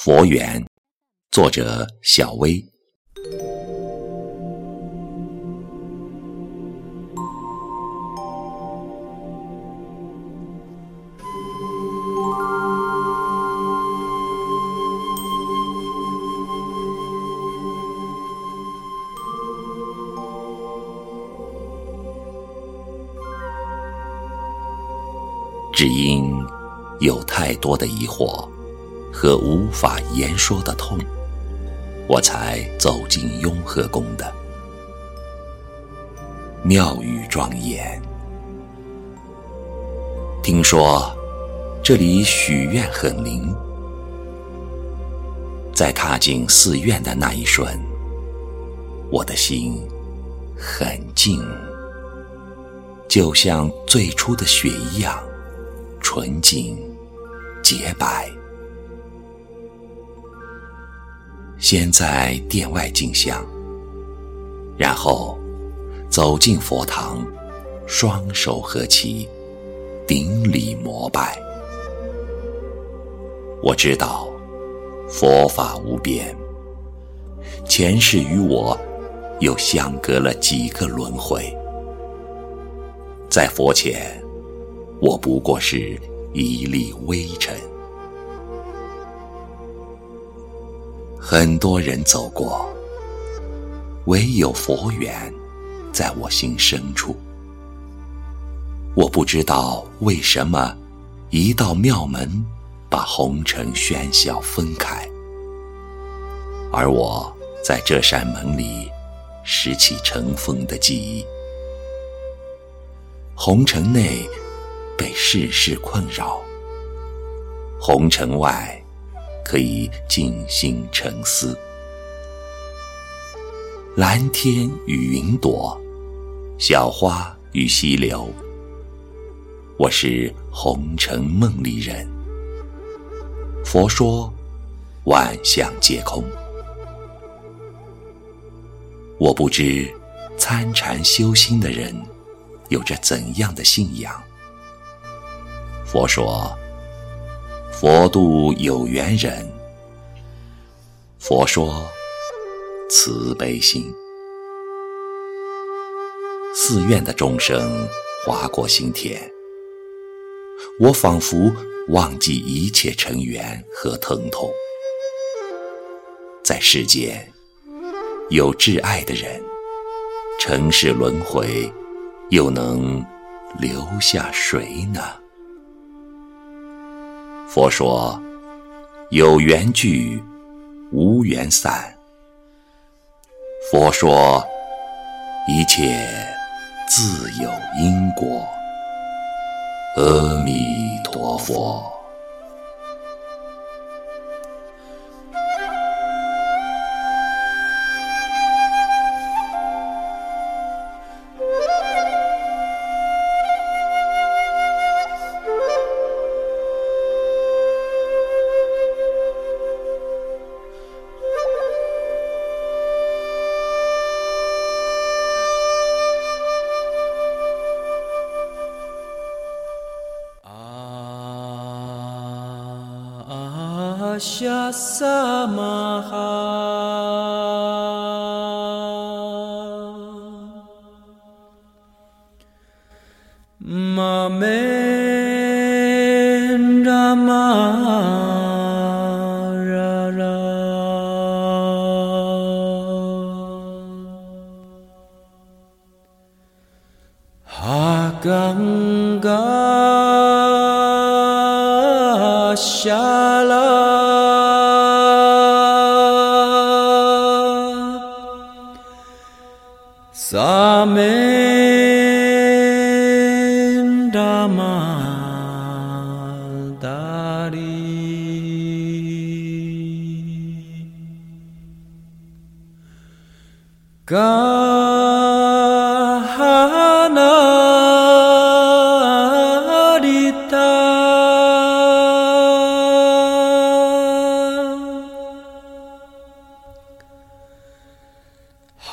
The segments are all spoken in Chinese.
佛缘，作者小薇。只因有太多的疑惑和无法言说的痛，我才走进雍和宫的庙宇庄严。听说这里许愿很灵，在踏进寺院的那一瞬，我的心很静，就像最初的雪一样。纯净洁白。先在殿外静香，然后走进佛堂，双手合齐，顶礼膜拜。我知道佛法无边，前世与我又相隔了几个轮回，在佛前。我不过是一粒微尘，很多人走过，唯有佛缘在我心深处。我不知道为什么，一道庙门把红尘喧嚣分开，而我在这扇门里拾起尘封的记忆，红尘内。被世事困扰，红尘外可以静心沉思。蓝天与云朵，小花与溪流。我是红尘梦里人。佛说，万象皆空。我不知参禅修心的人有着怎样的信仰。佛说：“佛度有缘人。”佛说：“慈悲心。”寺院的钟声划过心田，我仿佛忘记一切尘缘和疼痛。在世间，有挚爱的人，尘世轮回，又能留下谁呢？佛说：“有缘聚，无缘散。”佛说：“一切自有因果。”阿弥陀佛。Pashya Samaha Mamendramarara Haganga Shah Samen Dhamma Dari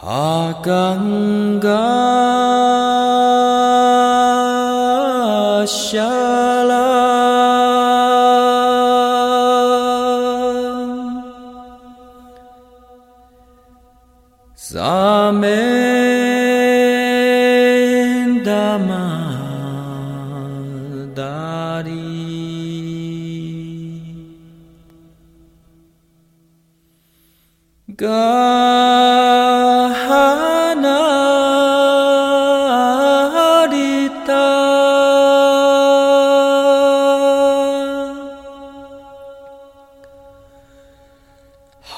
哈甘嘎夏拉，萨门达玛达里，嘎。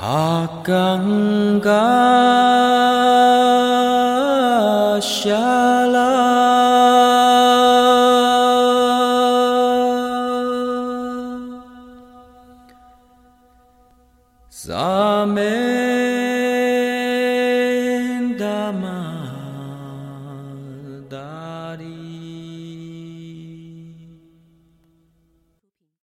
Hakanga Shala Zame.